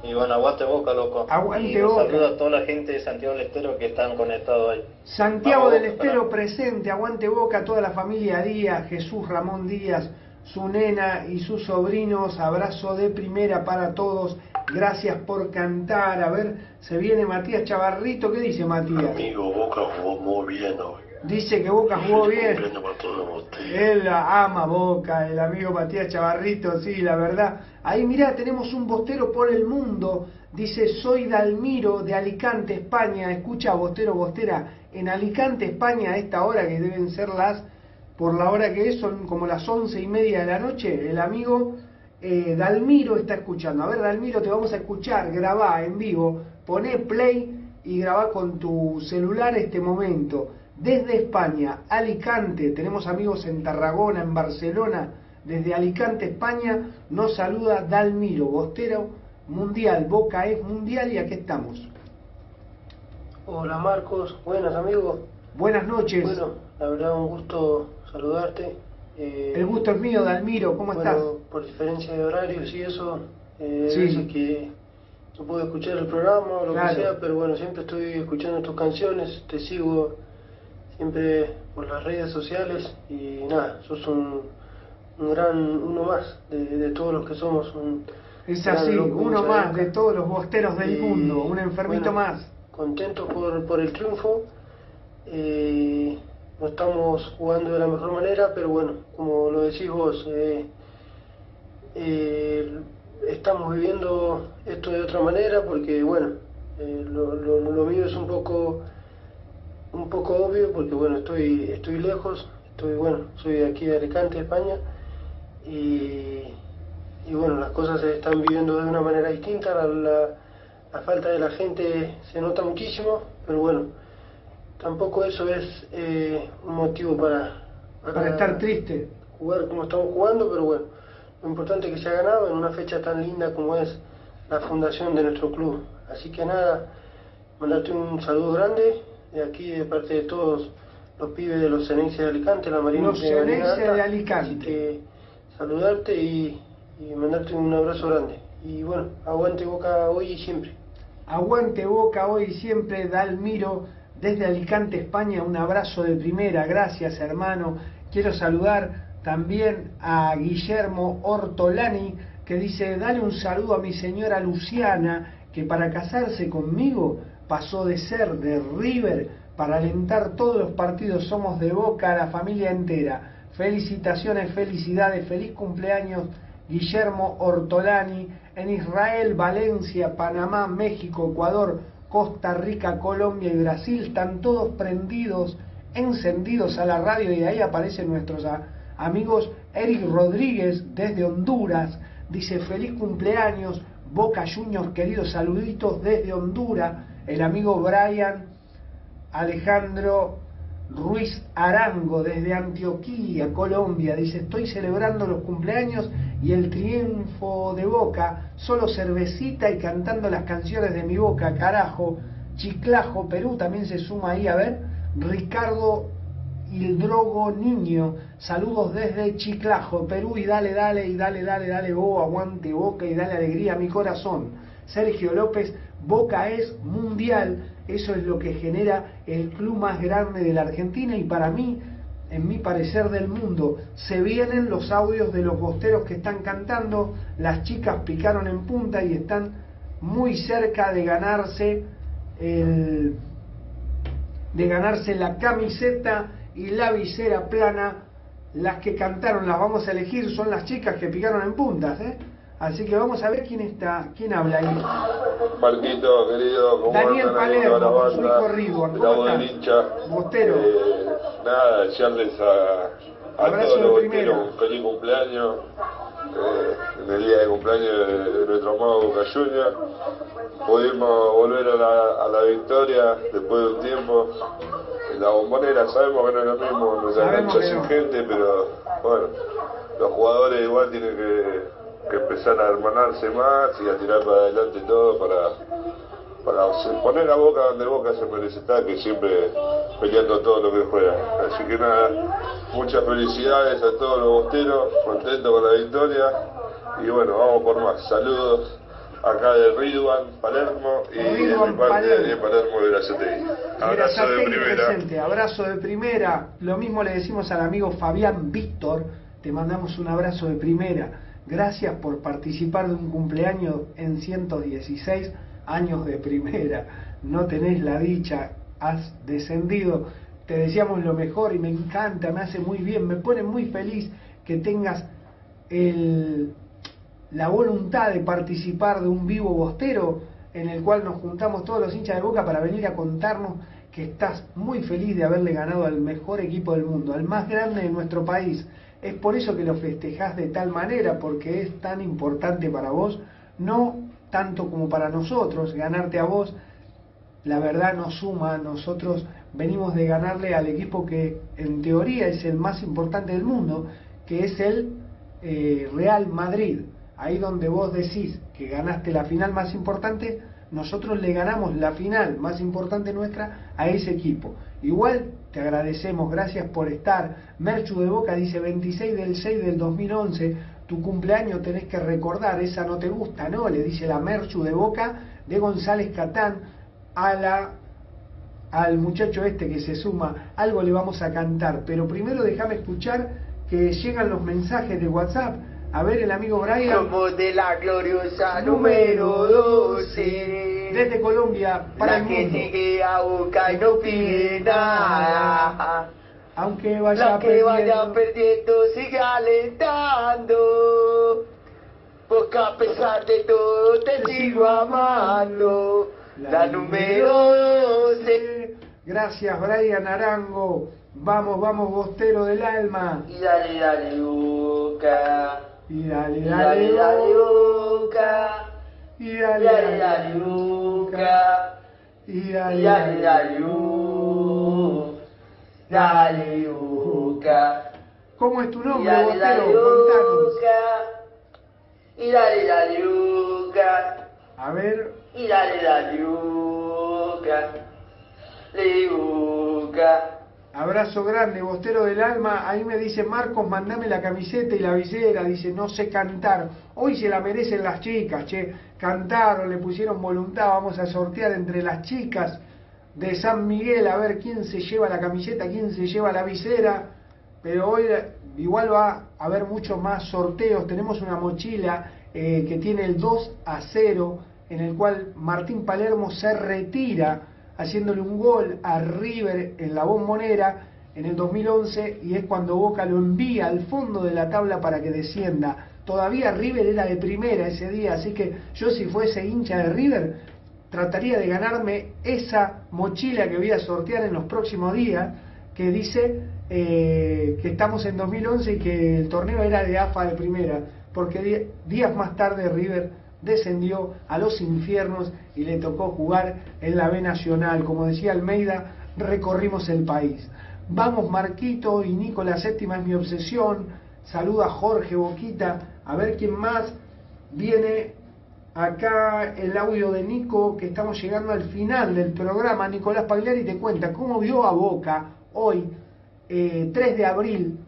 Y bueno, aguante boca, loco. Aguante y un Boca. saludo a toda la gente de Santiago del Estero que están conectados ahí. Santiago Vamos, del Estero presente, aguante boca, toda la familia Díaz, Jesús Ramón Díaz, su nena y sus sobrinos, abrazo de primera para todos, gracias por cantar, a ver, se viene Matías Chavarrito, ¿qué dice Matías? Amigo, Boca jugó muy bien hoy. Dice que Boca jugó bien, él la ama Boca, el amigo Matías Chavarrito, sí, la verdad. Ahí mirá, tenemos un bostero por el mundo, dice, soy Dalmiro de Alicante, España, escucha bostero, bostera, en Alicante, España, a esta hora que deben ser las, por la hora que es, son como las once y media de la noche, el amigo eh, Dalmiro está escuchando. A ver, Dalmiro, te vamos a escuchar, grabá en vivo, poné play y grabá con tu celular este momento. Desde España, Alicante, tenemos amigos en Tarragona, en Barcelona, desde Alicante, España, nos saluda Dalmiro, Bostero Mundial, Boca es Mundial y aquí estamos. Hola Marcos, buenas amigos. Buenas noches. Bueno, la verdad un gusto saludarte. Eh, El gusto es mío, Dalmiro, ¿cómo bueno, estás? Por diferencia de horarios y eso, eh, Sí. hay veces que no puedo escuchar el programa o lo Claro. que sea, pero bueno, siempre estoy escuchando tus canciones, te sigo siempre por las redes sociales y nada, sos un, un gran uno más de, de todos los que somos. Un Es así, loco, uno más de todos los bosteros del Y, mundo, un enfermito bueno, más. Contento por, por el triunfo. eh, no estamos jugando de la mejor manera, pero bueno, como lo decís vos, eh, eh, estamos viviendo esto de otra manera porque bueno, eh, lo, lo, lo mío es un poco un poco obvio porque bueno, estoy estoy lejos, estoy bueno, soy de aquí de Alicante, España y, y bueno, las cosas se están viviendo de una manera distinta, la, la, la falta de la gente se nota muchísimo, pero bueno, tampoco eso es eh, un motivo para, Para estar triste. jugar como estamos jugando, pero bueno, lo importante es que se ha ganado en una fecha tan linda como es la fundación de nuestro club. Así que nada, mandarte un saludo grande de aquí de parte de todos los pibes de los Ceneices de Alicante, la Marina Los de Alicante. Que saludarte y, y mandarte un abrazo grande. Y bueno, aguante boca hoy y siempre. Aguante Boca hoy y siempre, Dalmiro, desde Alicante, España, un abrazo de primera, gracias hermano. Quiero saludar también a Guillermo Ortolani, que dice, dale un saludo a mi señora Luciana, que para casarse conmigo pasó de ser de River para alentar todos los partidos, somos de Boca, la familia entera. Felicitaciones, felicidades, feliz cumpleaños Guillermo Ortolani, en Israel, Valencia, Panamá, México, Ecuador, Costa Rica, Colombia y Brasil, están todos prendidos, encendidos a la radio y ahí aparecen nuestros a- amigos Eric Rodríguez desde Honduras, dice feliz cumpleaños, Boca Juniors, queridos saluditos desde Honduras, el amigo Brian Alejandro Ruiz Arango desde Antioquía, Colombia, dice, estoy celebrando los cumpleaños y el triunfo de Boca, solo cervecita y cantando las canciones de mi Boca, carajo. Chiclajo, Perú también se suma ahí, a ver, Ricardo Hildrogo Niño, saludos desde Chiclajo, Perú, y dale, dale, y dale, dale, dale, oh, aguante Boca y dale alegría a mi corazón. Sergio López, Boca es mundial, eso es lo que genera el club más grande de la Argentina y para mí, en mi parecer del mundo, se vienen los audios de los bosteros que están cantando, las chicas picaron en punta y están muy cerca de ganarse el, de ganarse la camiseta y la visera plana. Las que cantaron las vamos a elegir son las chicas que picaron en puntas, ¿eh? Así que vamos a ver quién está, quién habla ahí. Marquito, querido, ¿cómo Daniel Palermo, su banda? hijo La ¿cómo estás? hincha. Bostero. Eh, nada, desearles a, a Abrazo todos los bosteros un feliz cumpleaños. eh, en el día de cumpleaños de, de nuestro amado Boca Juniors. Pudimos volver a la, a la victoria después de un tiempo. En la bombonera sabemos que no es lo mismo, Sabemos cancha sin gente, pero bueno, los jugadores igual tienen que, que empezar a hermanarse más y a tirar para adelante todo para, para poner a Boca donde Boca se merece estar, que siempre peleando todo lo que juega. Así que nada, muchas felicidades a todos los bosteros, contentos con la victoria y bueno, vamos por más. Saludos acá de Ridwan, Palermo y de Ridwan mi parte Palermo. de Palermo de la CTI. Abrazo de primera. presente, abrazo de primera. Lo mismo le decimos al amigo Fabián Víctor, te mandamos un abrazo de primera. Gracias por participar de un cumpleaños en 116 años de primera. No tenés la dicha, has descendido. Te deseamos lo mejor y me encanta, me hace muy bien, me pone muy feliz que tengas el, la voluntad de participar de un vivo bostero en el cual nos juntamos todos los hinchas de Boca para venir a contarnos que estás muy feliz de haberle ganado al mejor equipo del mundo, al más grande de nuestro país. Es por eso que lo festejás de tal manera, porque es tan importante para vos, no tanto como para nosotros, ganarte a vos, la verdad nos suma, nosotros venimos de ganarle al equipo que en teoría es el más importante del mundo, que es el eh, Real Madrid. Ahí donde vos decís que ganaste la final más importante, nosotros le ganamos la final más importante nuestra a ese equipo. Igual te agradecemos, gracias por estar. Merchu de Boca dice 26 del 6 del 2011, tu cumpleaños tenés que recordar, esa no te gusta, ¿no? Le dice la Merchu de Boca de González Catán a la al muchacho este que se suma, algo le vamos a cantar, pero primero déjame escuchar que llegan los mensajes de WhatsApp. A ver, el amigo Brian. Somos de la gloriosa número 12. Desde Colombia, para la que sigue a Boca y no pide nada. Aunque vaya Aunque vaya perdiendo. perdiendo, sigue alentando. Porque a pesar de todo te sigo amando. La número 12. Gracias, Brian Arango. Vamos, vamos, Bostero del alma. Y dale, dale, Boca. Y dale, dale. Y dale, dale, dale, Boca. Y Y dale, dale, dale, Boca. Dale, Boca. ¿Cómo es tu nombre, Bostero? Contanos. A ver, Y dale, abrazo grande, Bostero del alma. Ahí me dice Marcos, mandame la camiseta y la visera. Dice, no sé cantar. Hoy se la merecen las chicas, che. Cantaron, le pusieron voluntad. Vamos a sortear entre las chicas de San Miguel a ver quién se lleva la camiseta, quién se lleva la visera. Pero hoy igual va a haber muchos más sorteos. Tenemos una mochila eh, que tiene el 2 a 0, en el cual Martín Palermo se retira haciéndole un gol a River en la bombonera en el 2011 y es cuando Boca lo envía al fondo de la tabla para que descienda. Todavía River era de primera ese día, así que yo si fuese hincha de River trataría de ganarme esa mochila que voy a sortear en los próximos días, que dice eh, que estamos en 2011 y que el torneo era de AFA de primera, porque días más tarde River descendió a los infiernos y le tocó jugar en la B Nacional. Como decía Almeida, recorrimos el país. Vamos Marquito y Nico, la séptima es mi obsesión. Saluda Jorge Boquita, a ver quién más viene acá el audio de Nico, que estamos llegando al final del programa. Nicolás Pagliari te cuenta cómo vio a Boca hoy, eh, 3 de abril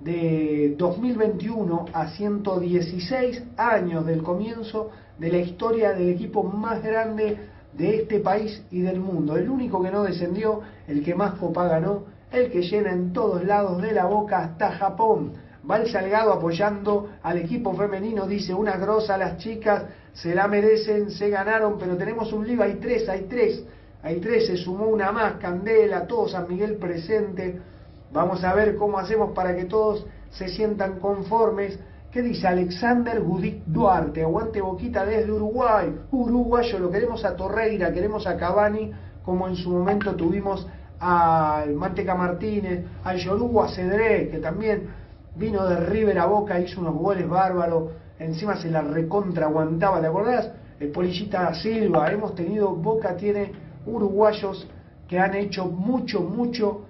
de 2021, a 116 años del comienzo de la historia del equipo más grande de este país y del mundo. El único que no descendió, el que más copa ganó, el que llena en todos lados de la boca hasta Japón. Va el Salgado apoyando al equipo femenino, dice una grosa, las chicas se la merecen, se ganaron, pero tenemos un lío, hay tres, hay tres, hay tres, se sumó una más, Candela, todo San Miguel presente. Vamos a ver cómo hacemos para que todos se sientan conformes. ¿Qué dice Alexander Gudic Duarte? Aguante boquita desde Uruguay. Uruguayo, lo queremos a Torreira, queremos a Cavani, como en su momento tuvimos al Manteca Martínez, al Yorugo a Cedré, que también vino de River a Boca, hizo unos goles bárbaros, encima se la recontra aguantaba, ¿te acordás? El Polillita Silva, hemos tenido, Boca tiene uruguayos que han hecho mucho, mucho,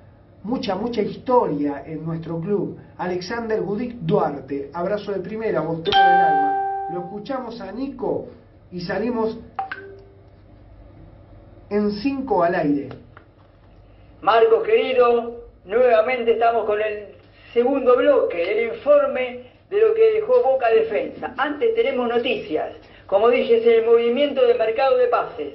mucha, mucha historia en nuestro club. Alexander Gudic Duarte, abrazo de primera, bostero del alma. Lo escuchamos a Nico y salimos en 5 al aire. Marcos querido, nuevamente estamos con el segundo bloque, el informe de lo que dejó Boca Defensa. Antes tenemos noticias. Como dije, es el movimiento de mercado de pases.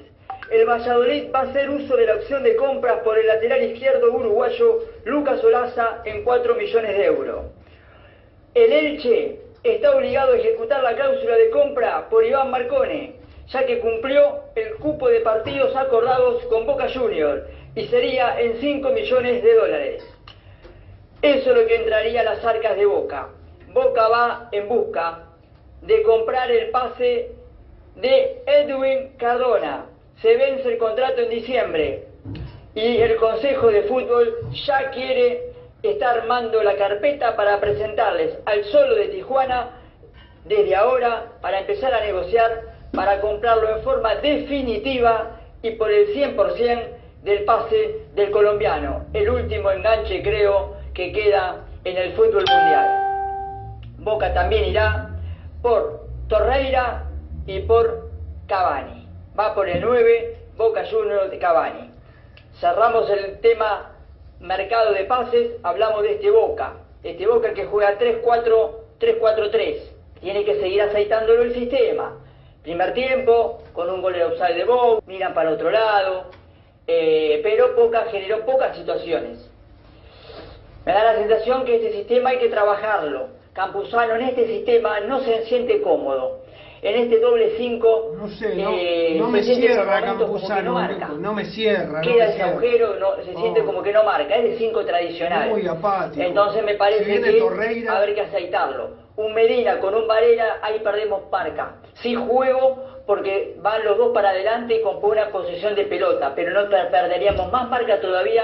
El Valladolid va a hacer uso de la opción de compras por el lateral izquierdo uruguayo Lucas Olaza en 4 millones de euros. El Elche está obligado a ejecutar la cláusula de compra por Iván Marcone, ya que cumplió el cupo de partidos acordados con Boca Junior y sería en 5 millones de dólares. Eso es lo que entraría a las arcas de Boca. Boca va en busca de comprar el pase de Edwin Cardona. Se vence el contrato en diciembre y el Consejo de Fútbol ya quiere está armando la carpeta para presentarles al solo de Tijuana desde ahora para empezar a negociar para comprarlo en forma definitiva y por el 100% del pase del colombiano, el último enganche creo que queda en el fútbol mundial. Boca también irá por Torreira y por Cavani. Va por el 9, Boca Juniors de Cavani. Cerramos el tema mercado de pases, hablamos de este Boca. Este Boca que juega 3-4-3-4-3. Tiene que seguir aceitándolo el sistema. Primer tiempo, con un gol de outside de Bow, miran para otro lado, eh, pero Boca generó pocas situaciones. Me da la sensación que este sistema hay que trabajarlo. Campuzano en este sistema no se siente cómodo. En este doble 5 no, sé, no, no me cierra Campuzano, no, me cierra. Queda no ese agujero, no, se siente Oh. como que no marca, es de 5 tradicional. Muy apático. Entonces me parece Si que Torreira- que aceitarlo. Un Medina con un Varela, ahí perdemos marca. Sí juego porque van los dos para adelante y con buena posesión de pelota, pero no per- perderíamos más marca todavía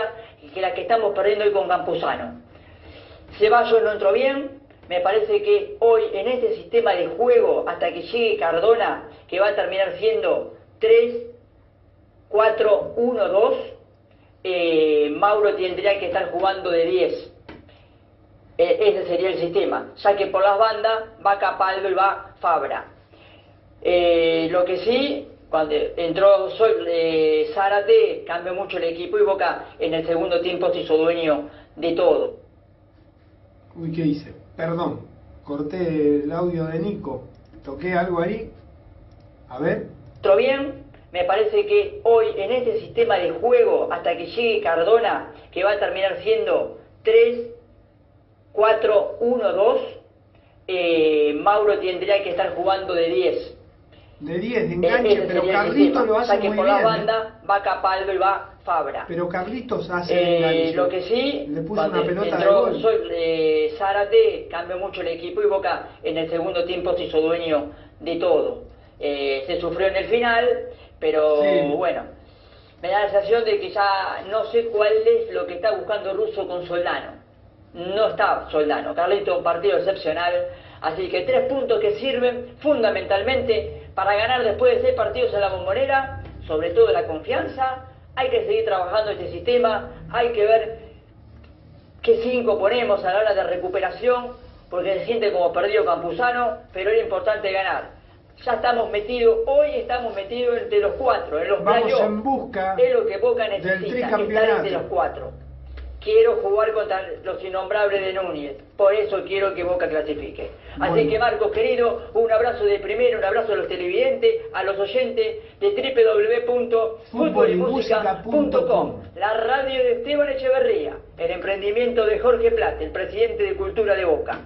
que la que estamos perdiendo hoy con Campuzano. Ceballos no entró bien, me parece que hoy en este sistema de juego, hasta que llegue Cardona, que va a terminar siendo 3, 4, 1, 2, eh, Mauro tendría que estar jugando de 10. Eh, ese sería el sistema, ya que por las bandas va Capaldo y va Fabra. Eh, lo que sí, cuando entró Sol, eh, Zárate, cambió mucho el equipo y Boca en el segundo tiempo se hizo dueño de todo. Uy, ¿qué hice? Perdón, corté el audio de Nico. Toqué algo ahí. A ver. Entró bien, me parece que hoy en este sistema de juego, hasta que llegue Cardona, que va a terminar siendo 3, 4, 1, 2, eh, Mauro tendría que estar jugando de 10. De 10 de Eh, enganche, pero sistema, lo hace ya que muy por bien. la ¿eh? banda va Capaldo y va Fabra. Pero Carlitos hace Eh, lo que sí, Le puso una pelota de entró gol. Sol- eh, Zárate, cambió mucho el equipo y Boca en el segundo tiempo se hizo dueño de todo. Eh, se sufrió en el final, pero Sí. bueno, me da la sensación de que ya no sé cuál es lo que está buscando Russo con Soldano. No está Soldano. Carlito, un partido excepcional. Así que tres puntos que sirven fundamentalmente para ganar después de seis partidos en la bombonera, sobre todo la confianza. Hay que seguir trabajando este sistema, hay que ver qué cinco ponemos a la hora de recuperación, porque se siente como perdido Campuzano, pero era importante ganar. Ya estamos metidos, hoy estamos metidos entre los cuatro, en los Vamos playoffs. en busca Es lo que Boca del necesita, estar entre los cuatro. Quiero jugar contra los innombrables de Núñez, por eso quiero que Boca clasifique. Así Bueno. que Marcos querido, un abrazo de primero, un abrazo a los televidentes, a los oyentes de www.futbolymusica.com, la radio de Esteban Echeverría, el emprendimiento de Jorge Plata, el presidente de Cultura de Boca.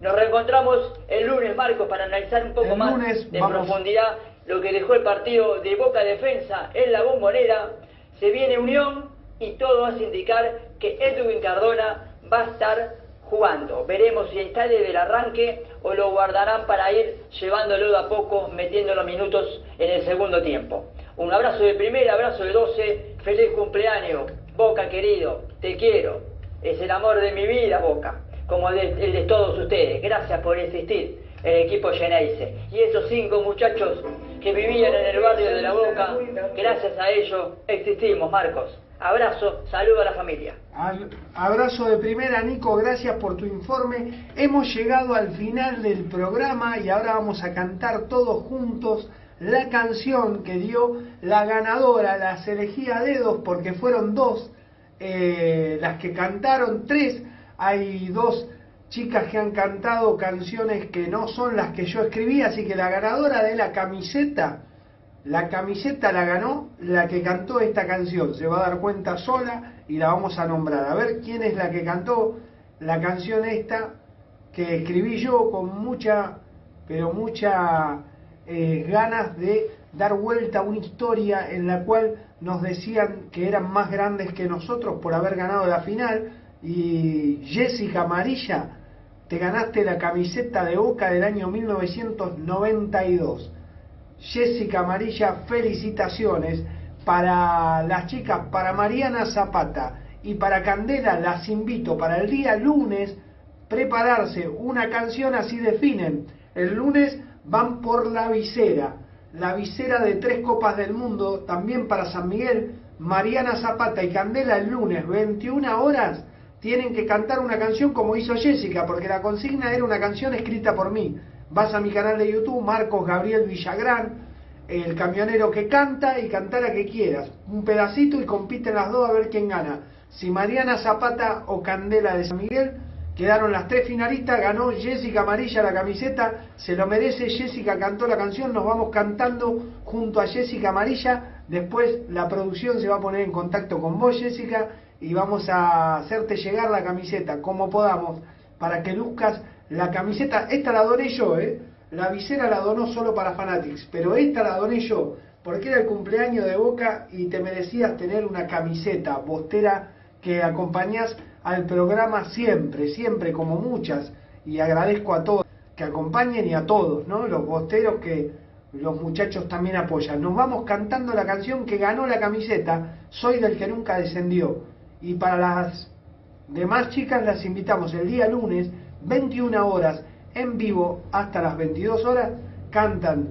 Nos reencontramos el lunes, Marcos, para analizar un poco El más lunes de vamos- profundidad lo que dejó el partido de Boca Defensa en la bombonera. Se viene Unión y todo hace indicar que Edwin Cardona va a estar jugando. Veremos si está desde el arranque o lo guardarán para ir llevándolo de a poco, metiendo los minutos en el segundo tiempo. Un abrazo de primera, abrazo de 12, feliz cumpleaños, Boca querido, te quiero, es el amor de mi vida, Boca, como de- el de todos ustedes. Gracias por existir, el equipo Geneise. Y esos cinco muchachos que vivían en el barrio de la Boca, gracias a ellos existimos, Marcos. Abrazo, saludo a la familia. Abrazo de primera, Nico, gracias por tu informe. Hemos llegado al final del programa y ahora vamos a cantar todos juntos la canción que dio la ganadora, las elegí a dedos porque fueron dos eh, las que cantaron, tres. Hay dos chicas que han cantado canciones que no son las que yo escribí, así que la ganadora de la camiseta la camiseta la ganó la que cantó esta canción. Se va a dar cuenta sola y la vamos a nombrar. A ver quién es la que cantó la canción esta que escribí yo con mucha, pero mucha eh, ganas de dar vuelta a una historia en la cual nos decían que eran más grandes que nosotros por haber ganado la final. Y Jessica Amarilla, te ganaste la camiseta de Boca del año 1992. Jessica Amarilla, felicitaciones para las chicas, para Mariana Zapata y para Candela, las invito para el día lunes prepararse una canción así definen. El lunes van por la visera, la visera de tres copas del mundo, también para San Miguel, Mariana Zapata y Candela el lunes, 21 horas, tienen que cantar una canción como hizo Jessica, porque la consigna era una canción escrita por mí. Vas a mi canal de YouTube, Marcos Gabriel Villagrán, el camionero que canta y cantar a que quieras. Un pedacito y compiten las dos a ver quién gana. Si Mariana Zapata o Candela de San Miguel quedaron las tres finalistas, ganó Jessica Amarilla la camiseta, se lo merece, Jessica cantó la canción, nos vamos cantando junto a Jessica Amarilla, después la producción se va a poner en contacto con vos Jessica y vamos a hacerte llegar la camiseta como podamos para que luzcas la camiseta, esta la doné yo, ¿eh? la visera la donó solo para Fanatics, pero esta la doné yo, porque era el cumpleaños de Boca y te merecías tener una camiseta bostera que acompañás al programa siempre, siempre, como muchas, y agradezco a todos que acompañen y a todos, ¿no? Los bosteros que los muchachos también apoyan. Nos vamos cantando la canción que ganó la camiseta, Soy del que nunca descendió. Y para las demás chicas las invitamos el día lunes, 21 horas, en vivo, hasta las 22 horas, cantan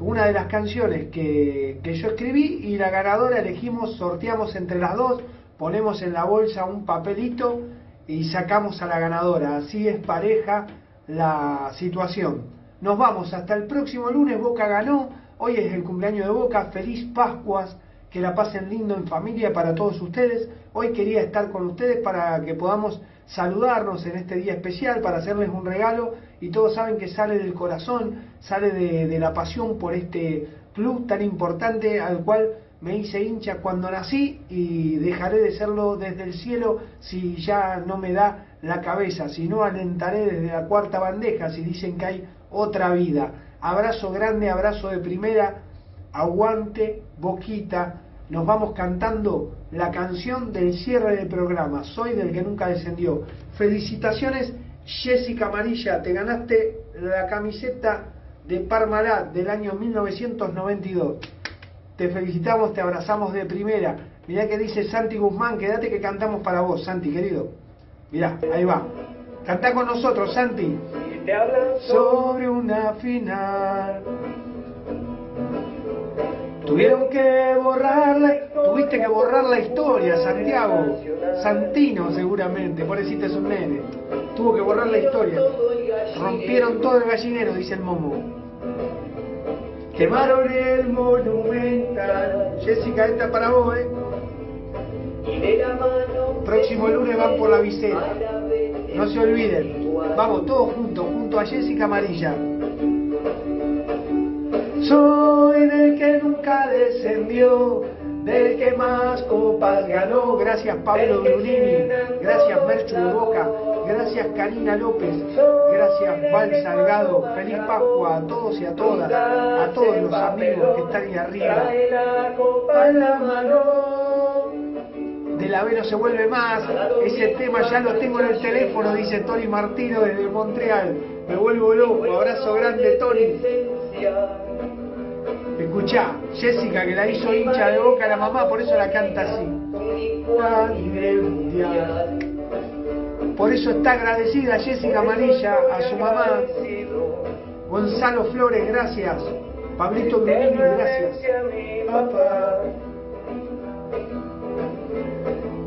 una de las canciones que, que yo escribí y la ganadora elegimos, sorteamos entre las dos, ponemos en la bolsa un papelito y sacamos a la ganadora. Así es pareja la situación. Nos vamos hasta el próximo lunes. Boca ganó. Hoy es el cumpleaños de Boca. Feliz Pascuas. Que la pasen lindo en familia para todos ustedes. Hoy quería estar con ustedes para que podamos saludarnos en este día especial, para hacerles un regalo. Y todos saben que sale del corazón, sale de, la pasión por este club tan importante al cual me hice hincha cuando nací y dejaré de serlo desde el cielo si ya no me da la cabeza, si no alentaré desde la cuarta bandeja si dicen que hay otra vida. Abrazo grande, abrazo de primera, aguante, boquita. Nos vamos cantando la canción del cierre del programa, Soy del que nunca descendió. Felicitaciones, Jessica Amarilla, te ganaste la camiseta de Parmalat del año 1992. Te felicitamos, te abrazamos de primera. Mirá que dice Santi Guzmán, quédate que cantamos para vos, Santi, querido. Mirá, ahí va. Cantá con nosotros, Santi. Sobre una final. Tuvieron que borrarla, tuviste que borrar la historia, Santiago. Santino seguramente, pobrecito es un nene. Tuvo que borrar la historia. Rompieron todo el gallinero, dice el Momo. Quemaron el monumental. Jessica, esta para vos, ¿eh? Próximo lunes van por la visera. No se olviden. Vamos todos juntos, junto a Jessica Amarilla. Soy del que nunca descendió, del que más copas ganó. Gracias Pablo Brunini, gracias Merchu de Boca, gracias Karina López, gracias Val Salgado. Feliz Pascua a todos y a todas, a todos los amigos que están ahí arriba. De la B no se vuelve más, ese tema ya lo tengo en el teléfono, dice Tony Martino desde Montreal. Me vuelvo loco, abrazo grande Tony. Escuchá, Jessica que la hizo hincha de boca la mamá, por eso la canta así. Por eso está agradecida Jessica Amarilla a su mamá. Gonzalo Flores, gracias. Pablito Brunini, gracias. Papá.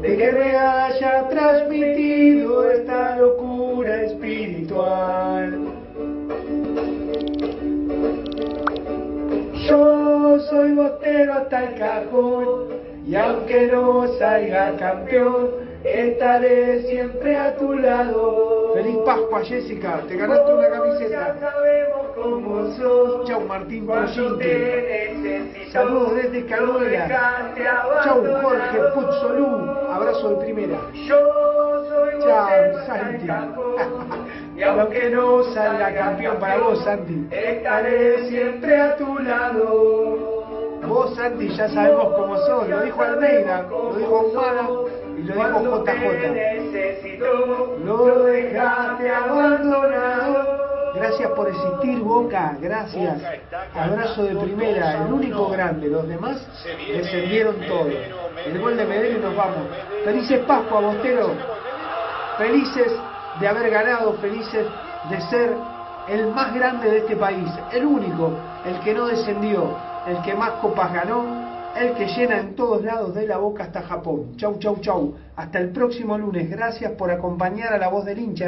De que me haya transmitido esta locura espiritual. Yo soy botero hasta el cajón y aunque no salga campeón, estaré siempre a tu lado. Feliz Pascua, Jessica, te ganaste una camiseta. Como sos. Chau, Martín Poyinti. Saludos desde Canola. Chau, Jorge Puzzolú. Abrazo de primera. Chau, Santi. Y aunque no salga campeón para vos, Santi, estaré siempre a tu lado. Vos, Santi, ya sabemos cómo sos. Lo dijo Almeida, lo dijo Ahumada y lo dijo JJ. Lo dejaste abandonado. Gracias por existir, Boca. Gracias. Abrazo de primera, el único grande. Los demás descendieron todos. El gol de Medellín y nos vamos. Felices Pascua, Bostero. Felices de haber ganado, felices de ser el más grande de este país, el único, el que no descendió, el que más copas ganó, el que llena en todos lados de la boca hasta Japón. Chau, chau, chau. Hasta el próximo lunes. Gracias por acompañar a la voz del hincha.